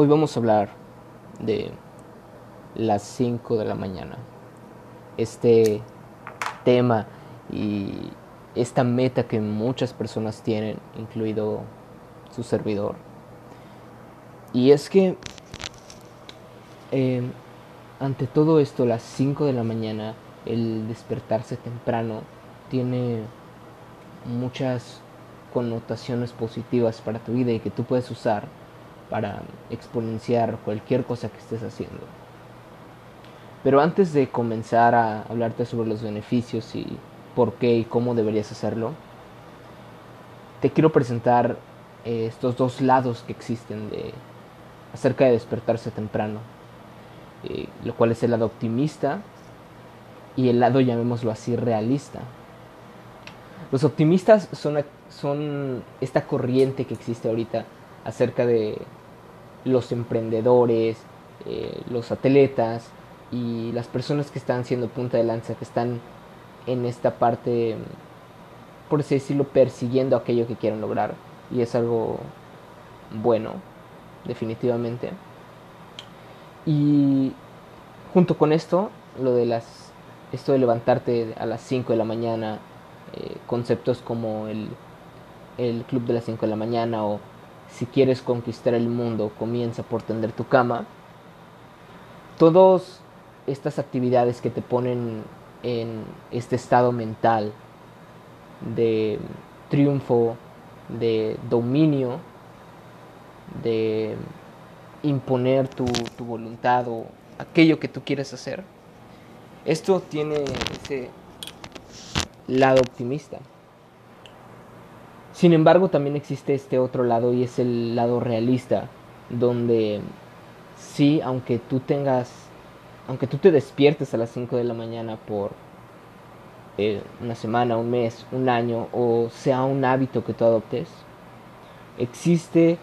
Hoy vamos a hablar de las 5 de la mañana. Este tema y esta meta que muchas personas tienen, incluido su servidor. Y es que eh, ante todo esto, las 5 de la mañana, el despertarse temprano, tiene muchas connotaciones positivas para tu vida y que tú puedes usar para exponenciar cualquier cosa que estés haciendo. Pero antes de comenzar a hablarte sobre los beneficios y por qué y cómo deberías hacerlo, te quiero presentar eh, estos dos lados que existen de, acerca de despertarse temprano, eh, lo cual es el lado optimista y el lado, llamémoslo así, realista. Los optimistas son, son esta corriente que existe ahorita acerca de los emprendedores, eh, los atletas y las personas que están siendo punta de lanza, que están en esta parte, por así decirlo, persiguiendo aquello que quieren lograr. Y es algo bueno, definitivamente. Y junto con esto, lo de las, esto de levantarte a las 5 de la mañana, eh, conceptos como el, el club de las 5 de la mañana o si quieres conquistar el mundo, comienza por tender tu cama. Todas estas actividades que te ponen en este estado mental de triunfo, de dominio, de imponer tu, tu voluntad o aquello que tú quieres hacer. Esto tiene ese lado optimista. Sin embargo, también existe este otro lado y es el lado realista, donde sí, aunque tú tengas, aunque tú te despiertes a las 5 de la mañana por eh, una semana, un mes, un año, o sea un hábito que tú adoptes, existe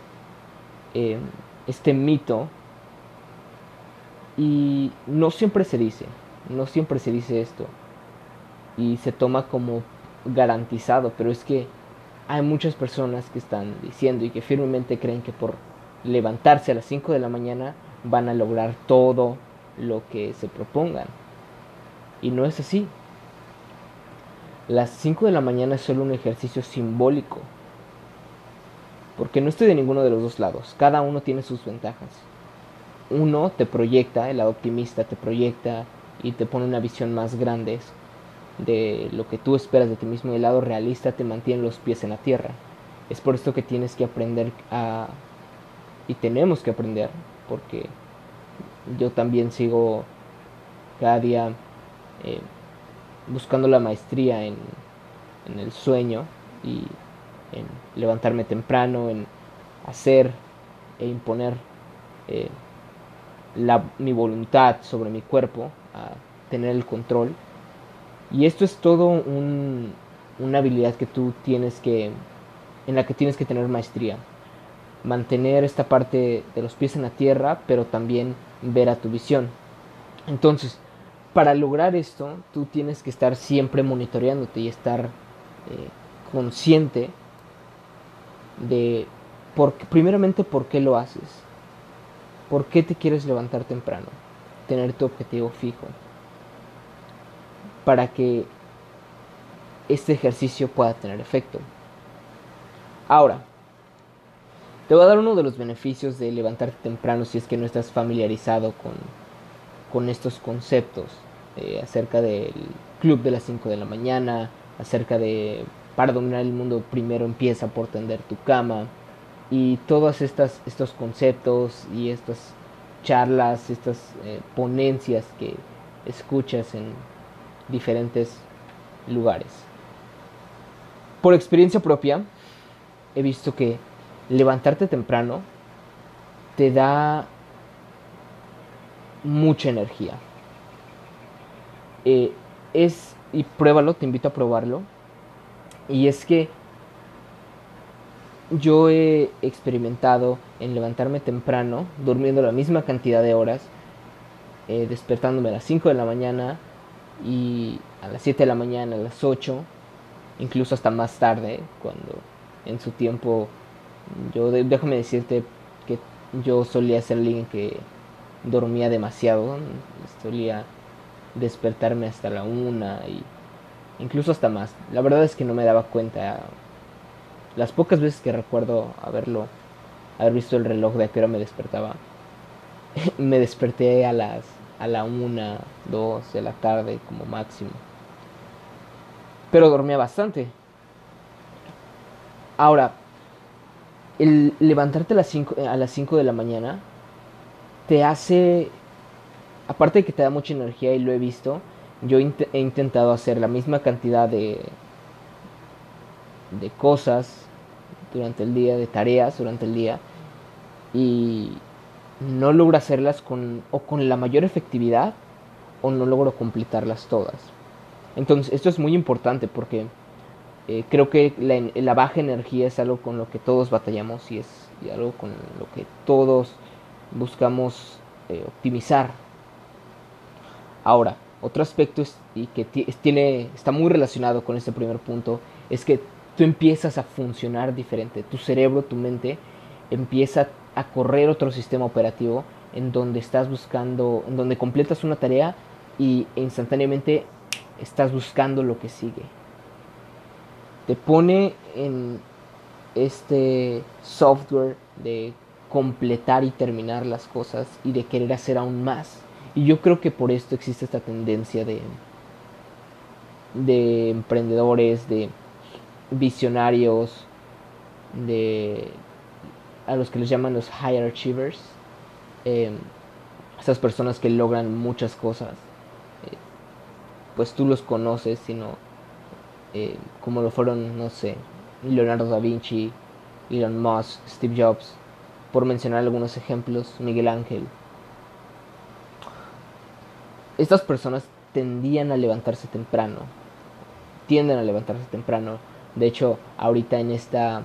eh, este mito y no siempre se dice, no siempre se dice esto y se toma como garantizado, pero es que hay muchas personas que están diciendo y que firmemente creen que por levantarse a las 5 de la mañana van a lograr todo lo que se propongan. Y no es así. Las 5 de la mañana es solo un ejercicio simbólico. Porque no estoy de ninguno de los dos lados. Cada uno tiene sus ventajas. Uno te proyecta, el lado optimista te proyecta y te pone una visión más grande de lo que tú esperas de ti mismo y el lado realista te mantiene los pies en la tierra. Es por esto que tienes que aprender a... y tenemos que aprender, porque yo también sigo cada día eh, buscando la maestría en, en, el sueño y en levantarme temprano, en hacer e imponer eh, la, mi voluntad sobre mi cuerpo, a tener el control y esto es todo un, una habilidad que tú tienes que, en la que tienes que tener maestría. Mantener esta parte de los pies en la tierra, pero también ver a tu visión. Entonces, para lograr esto, tú tienes que estar siempre monitoreándote y estar eh, consciente de, por, primeramente, por qué lo haces. ¿Por qué te quieres levantar temprano? Tener tu objetivo fijo para que este ejercicio pueda tener efecto. Ahora, te voy a dar uno de los beneficios de levantarte temprano si es que no estás familiarizado con, con estos conceptos eh, acerca del club de las 5 de la mañana, acerca de para dominar el mundo primero empieza por tender tu cama y todos estas, estos conceptos y estas charlas, estas eh, ponencias que escuchas en, diferentes lugares. Por experiencia propia, he visto que levantarte temprano te da mucha energía. Eh, es, y pruébalo, te invito a probarlo. Y es que yo he experimentado en levantarme temprano, durmiendo la misma cantidad de horas, eh, despertándome a las 5 de la mañana, y a las 7 de la mañana, a las 8, incluso hasta más tarde, cuando en su tiempo, yo déjame decirte que yo solía ser alguien que dormía demasiado, solía despertarme hasta la una y incluso hasta más. La verdad es que no me daba cuenta. Las pocas veces que recuerdo haberlo, haber visto el reloj de a me despertaba, me desperté a las a la una, dos de la tarde como máximo. Pero dormía bastante. Ahora, el levantarte a las 5 a las 5 de la mañana te hace aparte de que te da mucha energía y lo he visto, yo he intentado hacer la misma cantidad de de cosas durante el día, de tareas durante el día y no logro hacerlas con o con la mayor efectividad o no logro completarlas todas. Entonces, esto es muy importante porque eh, creo que la, baja energía es algo con lo que todos batallamos y es algo con lo que todos buscamos eh, optimizar. Ahora, otro aspecto y que tiene, está muy relacionado con este primer punto es que tú empiezas a funcionar diferente. Tu cerebro, tu mente empieza a correr otro sistema operativo en donde estás buscando, en donde completas una tarea y instantáneamente estás buscando lo que sigue te pone en este software de completar y terminar las cosas y de querer hacer aún más. Y yo creo que por esto existe esta tendencia de, de emprendedores, de visionarios, de a los que les llaman los high achievers, eh, esas personas que logran muchas cosas, eh, pues tú los conoces, sino eh, como lo fueron, no sé, Leonardo da Vinci, Elon Musk, Steve Jobs, por mencionar algunos ejemplos, Miguel Ángel. Estas personas tendían a levantarse temprano, tienden a levantarse temprano. De hecho, ahorita en esta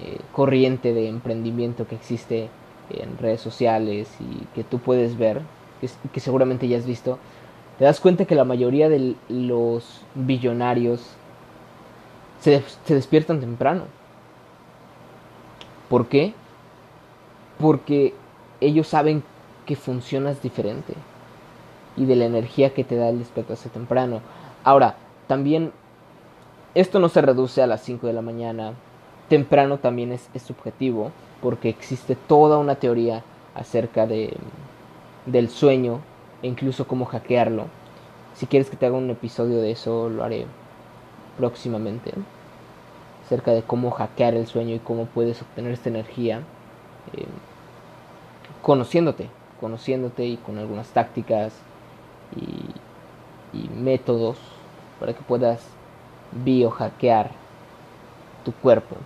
eh, corriente de emprendimiento que existe en redes sociales y que tú puedes ver, que seguramente ya has visto, te das cuenta que la mayoría de los billonarios se, despiertan temprano. ¿Por qué? Porque ellos saben que funcionas diferente y de la energía que te da el despertarse temprano. Ahora, también esto no se reduce a las 5 de la mañana. Temprano también es, es, subjetivo porque existe toda una teoría acerca de, del sueño e incluso cómo hackearlo. Si quieres que te haga un episodio de eso, lo haré próximamente acerca de cómo hackear el sueño y cómo puedes obtener esta energía eh, conociéndote, conociéndote y con algunas tácticas y, y métodos para que puedas biohackear tu cuerpo.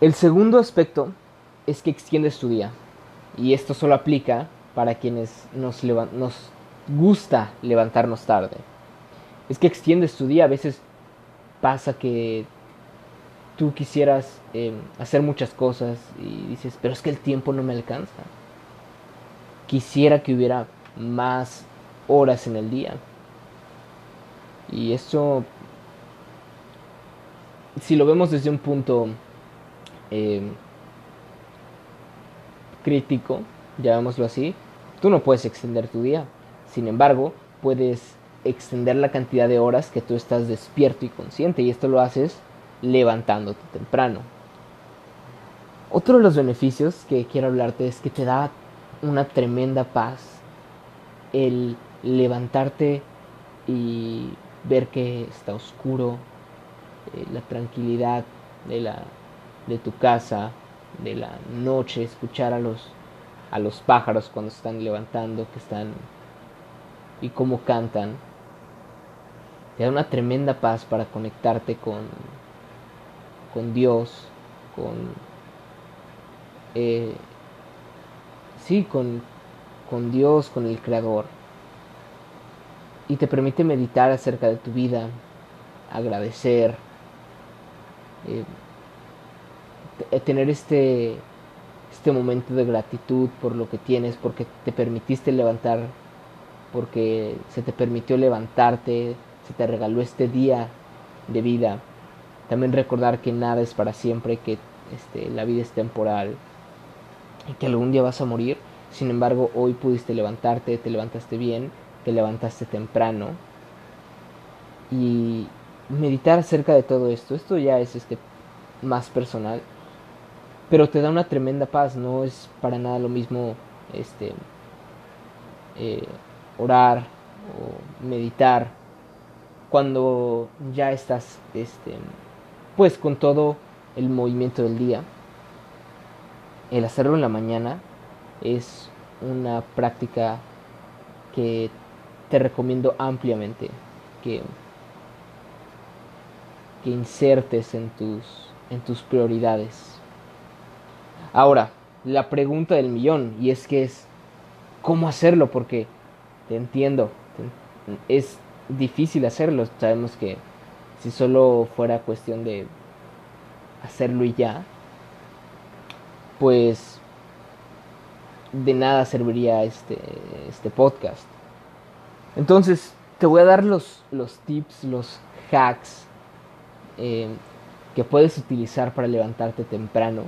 El segundo aspecto es que extiendes tu día y esto solo aplica para quienes nos, gusta levantarnos tarde es que extiendes tu día. A veces pasa que tú quisieras em, hacer muchas cosas y dices, pero es que el tiempo no me alcanza. Quisiera que hubiera más horas en el día. Y eso, si lo vemos desde un punto em, crítico, llamémoslo así, tú no puedes extender tu día. Sin embargo, puedes extender la cantidad de horas que tú estás despierto y consciente y esto lo haces levantándote temprano. Otro de los beneficios que quiero hablarte es que te da una tremenda paz el levantarte y ver que está oscuro, eh, la tranquilidad de, la, de tu casa, de la noche, escuchar a los, a los pájaros cuando están levantando, que están y cómo cantan te da una tremenda paz para conectarte con, con Dios, con... Eh, sí, con, con Dios, con el Creador. Y te permite meditar acerca de tu vida, agradecer, eh, tener este, este momento de gratitud por lo que tienes, porque te permitiste levantar, porque se te permitió levantarte, te regaló este día de vida. También recordar que nada es para siempre, que este, la vida es temporal. y que algún día vas a morir. Sin embargo, hoy pudiste levantarte, te levantaste bien, te levantaste temprano. Y meditar acerca de todo esto, esto ya es este más personal, pero te da una tremenda paz, no es para nada lo mismo este eh, orar o meditar cuando ya estás este pues con todo el movimiento del día el hacerlo en la mañana es una práctica que te recomiendo ampliamente que, que insertes en tus, en tus prioridades. Ahora, la pregunta del millón, y es que es, ¿cómo hacerlo? Porque te entiendo, es difícil hacerlo, sabemos que si solo fuera cuestión de hacerlo y ya, pues de nada serviría este, este podcast. Entonces, te voy a dar los, los tips, los hacks eh, que puedes utilizar para levantarte temprano.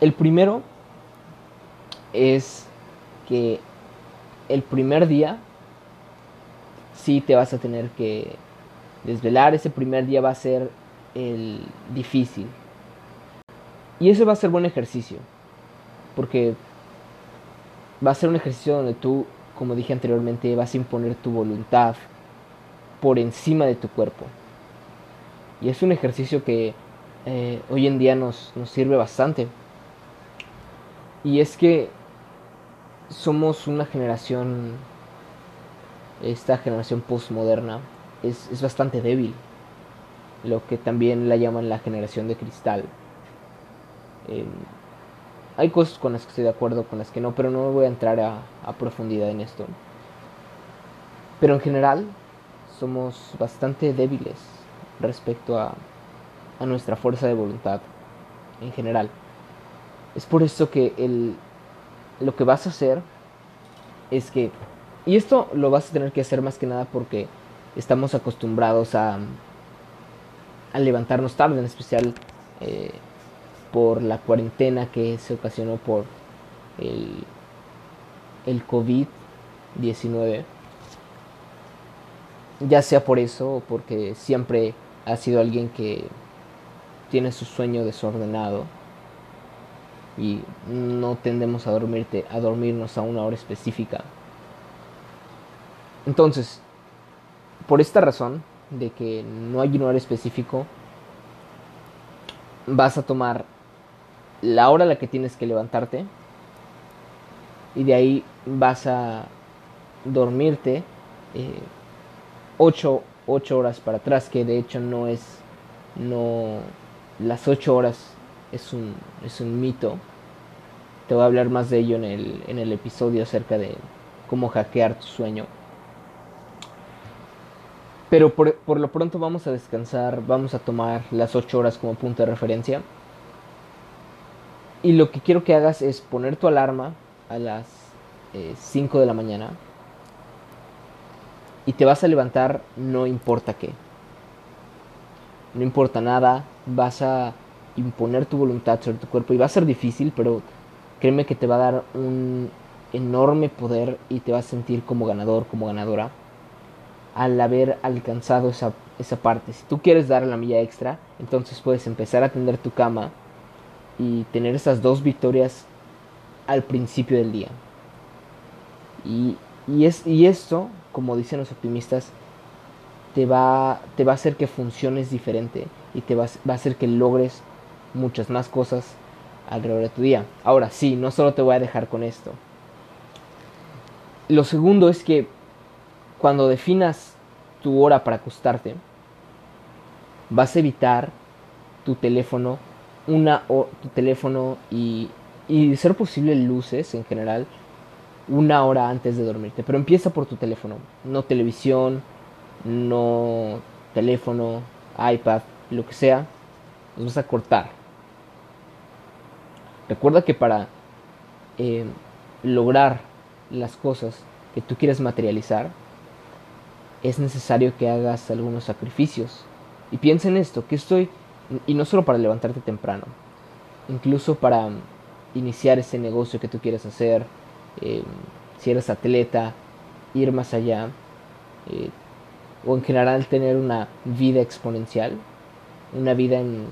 El primero es que el primer día sí te vas a tener que desvelar. Ese primer día va a ser el difícil. Y eso va a ser buen ejercicio. Porque va a ser un ejercicio donde tú, como dije anteriormente, vas a imponer tu voluntad por encima de tu cuerpo. Y es un ejercicio que eh, hoy en día nos, nos sirve bastante. Y es que somos una generación, esta generación postmoderna, es, es bastante débil. Lo que también la llaman la generación de cristal Em, hay cosas con las que estoy de acuerdo, con las que no, pero no voy a entrar a, profundidad en esto. Pero en general somos bastante débiles respecto a, a nuestra fuerza de voluntad. En general. Es por eso que el, lo que vas a hacer es que... Y esto lo vas a tener que hacer más que nada porque estamos acostumbrados a, a levantarnos tarde, en especial eh, por la cuarentena que se ocasionó por el, el COVID-19. Ya sea por eso o porque siempre ha sido alguien que tiene su sueño desordenado y no tendemos a dormirte a dormirnos a una hora específica. Entonces, por esta razón de que no hay un hora específico, vas a tomar la hora a la que tienes que levantarte y de ahí vas a dormirte 8 eh, horas para atrás, que de hecho no es, no, las 8 horas es un, es un mito. Te voy a hablar más de ello en el, en el episodio acerca de cómo hackear tu sueño. Pero por, por lo pronto vamos a descansar, vamos a tomar las 8 horas como punto de referencia. Y lo que quiero que hagas es poner tu alarma a las 5 eh, de la mañana. Y te vas a levantar no importa qué. No importa nada. Vas a imponer tu voluntad sobre tu cuerpo. Y va a ser difícil, pero créeme que te va a dar un enorme poder y te vas a sentir como ganador, como ganadora. Al haber alcanzado esa, esa parte. Si tú quieres dar la milla extra, entonces puedes empezar a tender tu cama y tener esas dos victorias al principio del día. Y, y, es, y esto, como dicen los optimistas, te va, te va a hacer que funciones diferente y te va, va a hacer que logres muchas más cosas alrededor de tu día. Ahora sí, no solo te voy a dejar con esto. Lo segundo es que cuando definas tu hora para acostarte, vas a evitar tu teléfono una o tu teléfono y, y ser posible luces en general una hora antes de dormirte. Pero empieza por tu teléfono, no televisión, no teléfono, iPad, lo que sea, los vas a cortar. Recuerda que para eh, lograr las cosas que tú quieres materializar, es necesario que hagas algunos sacrificios. Y piensa en esto, que estoy y no solo para levantarte temprano, incluso para iniciar ese negocio que tú quieres hacer, eh, si eres atleta, ir más allá, eh, o en general tener una vida exponencial, una vida en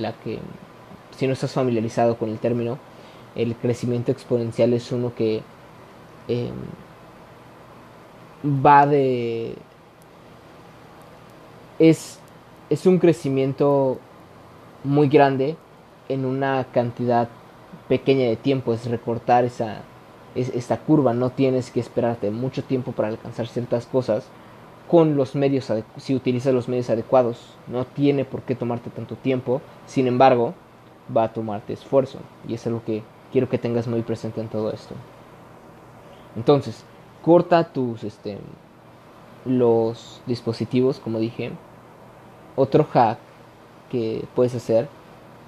la que, si no estás familiarizado con el término, el crecimiento exponencial es uno que em, va de... Es, es un crecimiento muy grande en una cantidad pequeña de tiempo, es recortar esa, esta curva, no tienes que esperarte mucho tiempo para alcanzar ciertas cosas con los medios, si utilizas los medios adecuados, no tiene por qué tomarte tanto tiempo, sin embargo, va a tomarte esfuerzo, y es lo que quiero que tengas muy presente en todo esto. Entonces, corta tus, este, los dispositivos, como dije. Otro hack que puedes hacer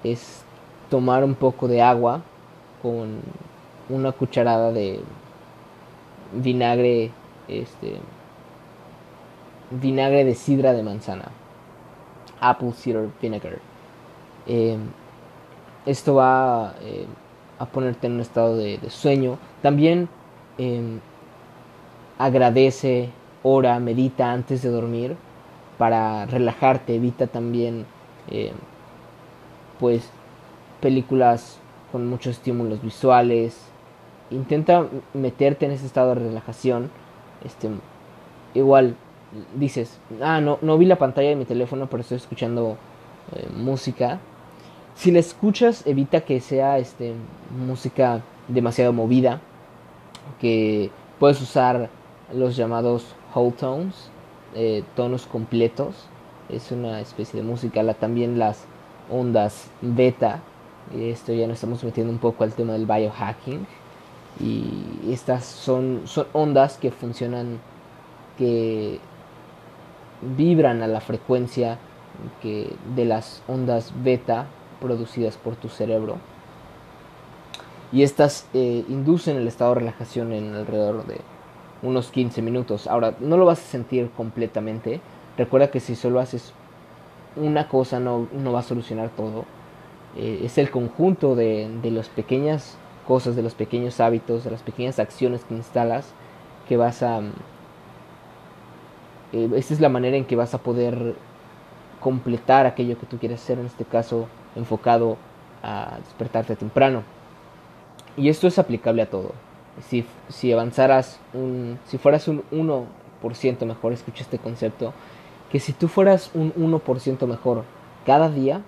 es tomar un poco de agua con una cucharada de vinagre, este, vinagre de sidra de manzana, apple cider vinegar. Eh, esto va eh, a ponerte en un estado de, sueño. También em, agradece, ora, medita antes de dormir para relajarte. Evita también, em, pues, películas con muchos estímulos visuales. Intenta meterte en ese estado de relajación. Este, igual dices, ah, no, no vi la pantalla de mi teléfono, pero estoy escuchando eh, música si la escuchas, evita que sea este, música demasiado movida, que puedes usar los llamados whole tones, eh, tonos completos, es una especie de música, también las ondas beta, esto ya nos estamos metiendo un poco al tema del biohacking, y estas son, son ondas que funcionan, que vibran a la frecuencia que de las ondas beta producidas por tu cerebro. Y estas eh, inducen el estado de relajación en alrededor de unos 15 minutos. Ahora, no lo vas a sentir completamente. Recuerda que si solo haces una cosa no, no va a solucionar todo. Eh, es el conjunto de, de las pequeñas cosas, de los pequeños hábitos, de las pequeñas acciones que instalas que vas a... Eh, esta es la manera en que vas a poder completar aquello que tú quieres hacer, en este caso enfocado a despertarte temprano. Y esto es aplicable a todo. Si, si avanzaras, un, si fueras un 1% mejor, escucha este concepto, que si tú fueras un 1% mejor cada día,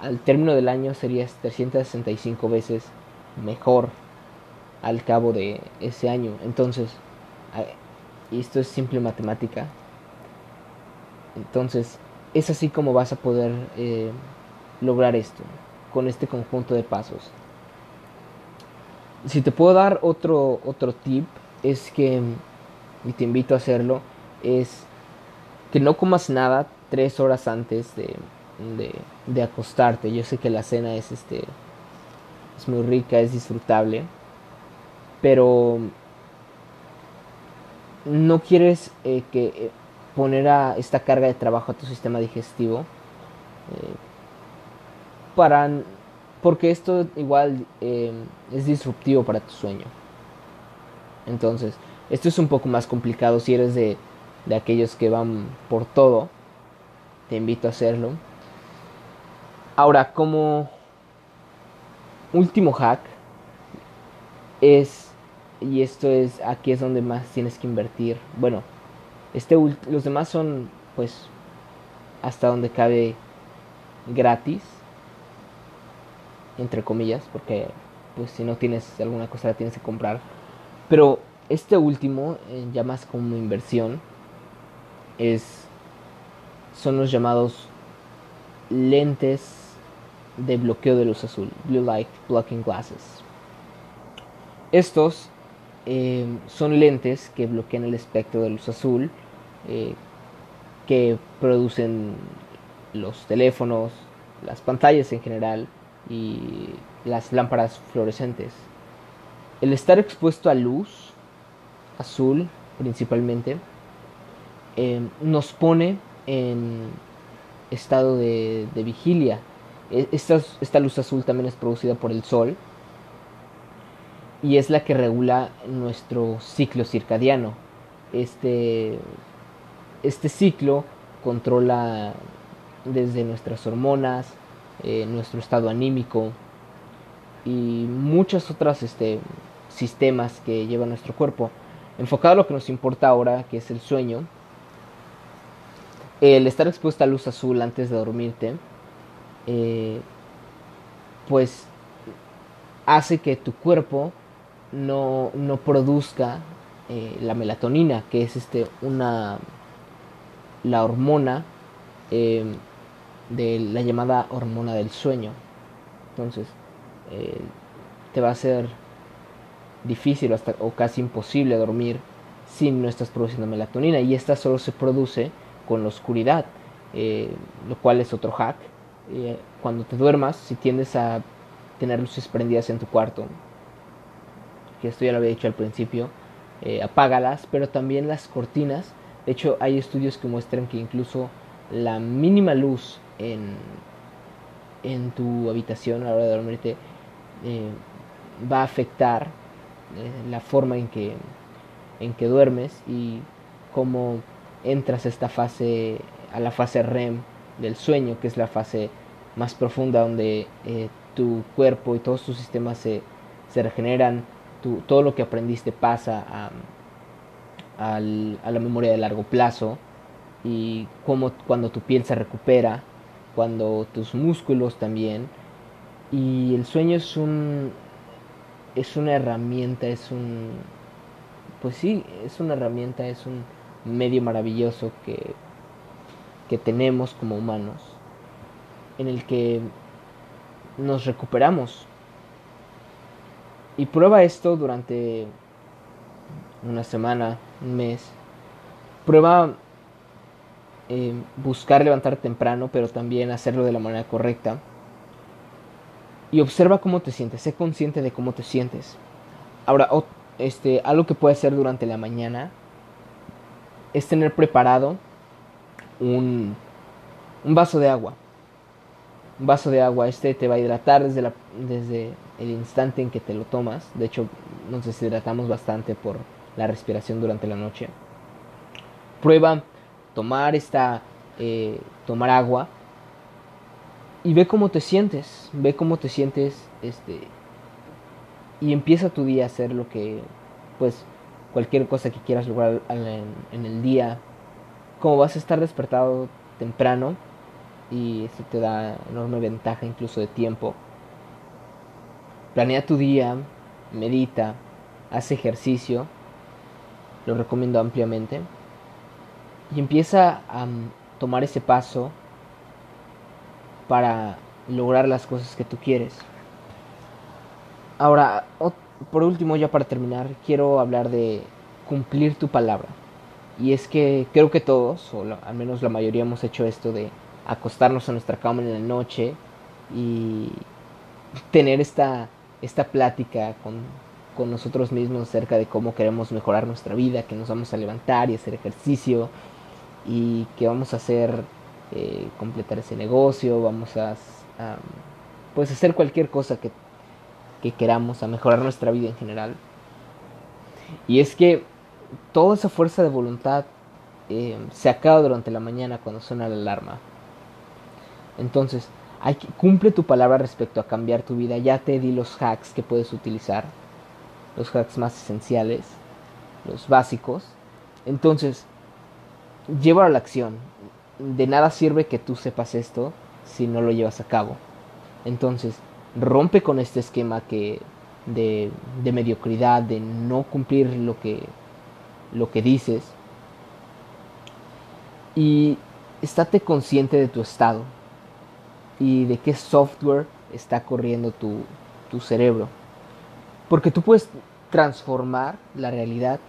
al término del año serías 365 veces mejor al cabo de ese año. Entonces, esto es simple matemática. Entonces, es así como vas a poder eh, lograr esto con este conjunto de pasos. Si te puedo dar otro, otro tip, es que, y te invito a hacerlo, es que no comas nada tres horas antes de, de, acostarte. Yo sé que la cena es, este, es muy rica, es disfrutable, pero no quieres eh, que eh, poner a esta carga de trabajo a tu sistema digestivo. Eh, para porque esto igual eh, es disruptivo para tu sueño. Entonces, esto es un poco más complicado si eres de, de aquellos que van por todo. Te invito a hacerlo. Ahora, como último hack, es, y esto es, aquí es donde más tienes que invertir. Bueno, este, los demás son, pues, hasta donde cabe gratis entre comillas, porque pues si no tienes alguna cosa la tienes que comprar. Pero este último, eh, ya más como inversión, es son los llamados lentes de bloqueo de luz azul, blue light blocking glasses. Estos eh, son lentes que bloquean el espectro de luz azul eh, que producen los teléfonos, las pantallas en general, y las lámparas fluorescentes. El estar expuesto a luz azul principalmente em, nos pone en estado de, vigilia. E, esta, esta, luz azul también es producida por el sol y es la que regula nuestro ciclo circadiano. Este, este ciclo controla desde nuestras hormonas, eh, nuestro estado anímico y muchos otros este, sistemas que lleva nuestro cuerpo. Enfocado a lo que nos importa ahora, que es el sueño, el estar expuesto a luz azul antes de dormirte, eh, pues hace que tu cuerpo no, no produzca eh, la melatonina, que es este, una, la hormona em, de la llamada hormona del sueño. Entonces, eh, te va a ser difícil hasta, o casi imposible dormir si no estás produciendo melatonina y esta solo se produce con la oscuridad, eh, lo cual es otro hack. cuando te duermas, si tiendes a tener luces prendidas en tu cuarto, que esto ya lo había dicho al principio, eh, apágalas, pero también las cortinas. De hecho, hay estudios que muestran que incluso la mínima luz en, en tu habitación a la hora de dormirte eh, va a afectar eh, la forma en que, en que duermes y cómo entras a esta fase, a la fase REM del sueño, que es la fase más profunda donde tu cuerpo y todos tus sistemas se, se regeneran, todo lo que aprendiste pasa a, la memoria de largo plazo y cómo cuando tu piel se recupera, cuando tus músculos también. Y el sueño es un es una herramienta, es un pues sí, es una herramienta, es un medio maravilloso que que tenemos como humanos en el que nos recuperamos y prueba esto durante una semana, un mes. Prueba eh, buscar levantar temprano, pero también hacerlo de la manera correcta. Y observa cómo te sientes, sé consciente de cómo te sientes. Ahora, este, algo que puedes hacer durante la mañana es tener preparado un, un vaso de agua. Un vaso de agua, este te va a hidratar desde, la, desde el instante en que te lo tomas. De hecho, nos deshidratamos bastante por la respiración durante la noche. Prueba tomar esta, eh, tomar agua y ve cómo te sientes, ve cómo te sientes, este, y empieza tu día a hacer lo que, pues, cualquier cosa que quieras lograr en, el día. Como vas a estar despertado temprano y eso te da enorme ventaja incluso de tiempo Planea tu día, medita, haz ejercicio, lo recomiendo ampliamente, y empieza a mm, tomar ese paso para lograr las cosas que tú quieres. Ahora, por último, ya para terminar, quiero hablar de cumplir tu palabra. Y es que creo que todos, o al menos la mayoría, hemos hecho esto de acostarnos a nuestra cama en la noche y tener esta esta plática con, con nosotros mismos acerca de cómo queremos mejorar nuestra vida, que nos vamos a levantar y hacer ejercicio y que vamos a hacer, eh, completar ese negocio, vamos a, pues hacer cualquier cosa que, que queramos, a mejorar nuestra vida en general. Y es que toda esa fuerza de voluntad eh, se acaba durante la mañana cuando suena la alarma. Entonces, cumple tu palabra respecto a cambiar tu vida. Ya te di los hacks que puedes utilizar, los hacks más esenciales, los básicos. Entonces, llévalo a la acción. De nada sirve que tú sepas esto si no lo llevas a cabo. Entonces, rompe con este esquema que de, de mediocridad, de no cumplir lo que, lo que dices. Y estate consciente de tu estado y de qué software está corriendo tu, tu cerebro. Porque tú puedes transformar la realidad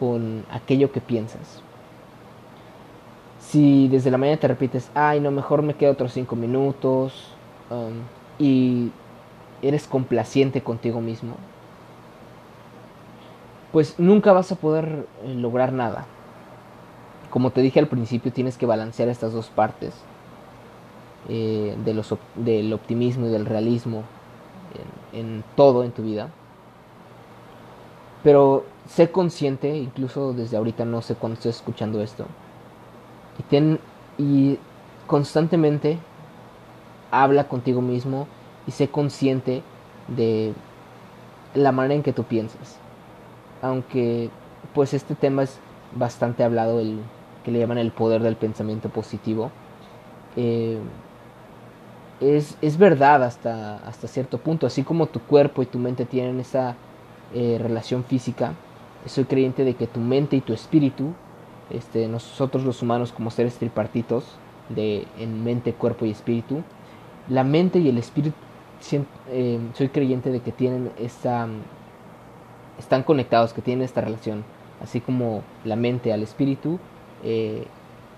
con aquello que piensas. Si desde la mañana te repites, ay, no, mejor me quedo otros cinco minutos, um, y eres complaciente contigo mismo, pues nunca vas a poder eh, lograr nada. Como te dije al principio, tienes que balancear estas dos partes eh, de los, del optimismo y del realismo en, todo en tu vida. Pero sé consciente, incluso desde ahorita no sé cuándo estoy escuchando esto. Y, constantemente habla contigo mismo y sé consciente de la manera en que tú piensas. Aunque pues este tema es bastante hablado, el que le llaman el poder del pensamiento positivo. Eh, es, es, verdad hasta, hasta cierto punto, así como tu cuerpo y tu mente tienen esa eh, relación física, soy creyente de que tu mente y tu espíritu, este, nosotros los humanos como seres tripartitos, de, en mente, cuerpo y espíritu, la mente y el espíritu, eh, soy creyente de que tienen esta, están conectados, que tienen esta relación, así como la mente al espíritu, eh,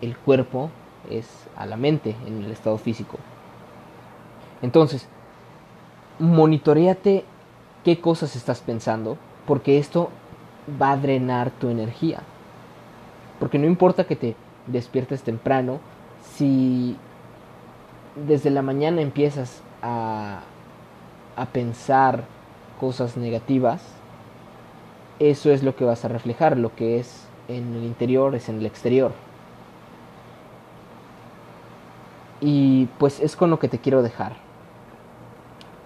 el cuerpo es a la mente en el estado físico. Entonces, monitoreate qué cosas estás pensando, porque esto va a drenar tu energía. Porque no importa que te despiertes temprano, si desde la mañana empiezas a, a pensar cosas negativas, eso es lo que vas a reflejar, lo que es en el interior es en el exterior. Y pues es con lo que te quiero dejar.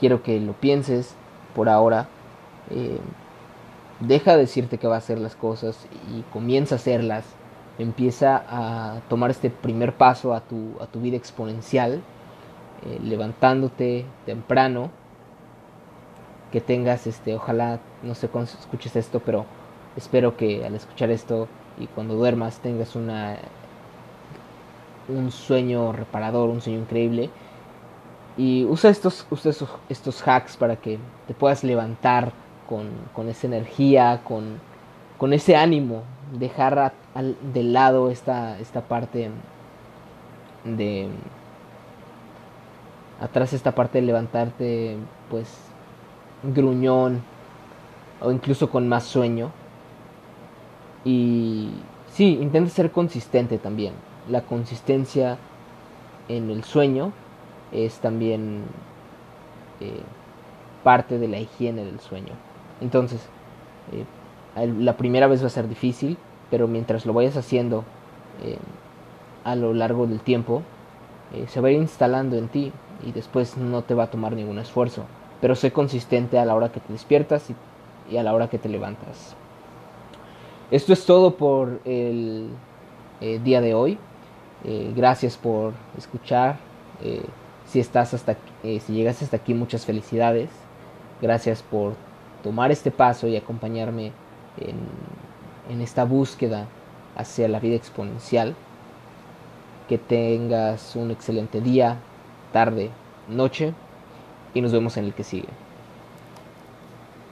Quiero que lo pienses por ahora. Eh, deja de decirte que va a hacer las cosas y comienza a hacerlas. Empieza a tomar este primer paso a tu, a tu vida exponencial, eh, levantándote temprano. Que tengas, este, ojalá, no sé cuándo escuches esto, pero espero que al escuchar esto y cuando duermas tengas una un sueño reparador, un sueño increíble. Y usa estos, estos, estos hacks para que te puedas levantar con, con esa energía, con, con, ese ánimo. Dejar de lado esta, esta parte de... Atrás esta parte de levantarte pues gruñón o incluso con más sueño. Y sí, intenta ser consistente también. La consistencia en el sueño es también eh, parte de la higiene del sueño. Entonces, eh, la primera vez va a ser difícil, pero mientras lo vayas haciendo eh, a lo largo del tiempo, se va a ir instalando en ti y después no te va a tomar ningún esfuerzo. Pero sé consistente a la hora que te despiertas y a la hora que te levantas. Esto es todo por el día de hoy. gracias por escuchar si estás hasta eh, si llegas hasta aquí, muchas felicidades. Gracias por tomar este paso y acompañarme en, en esta búsqueda hacia la vida exponencial. Que tengas un excelente día, tarde, noche y nos vemos en el que sigue.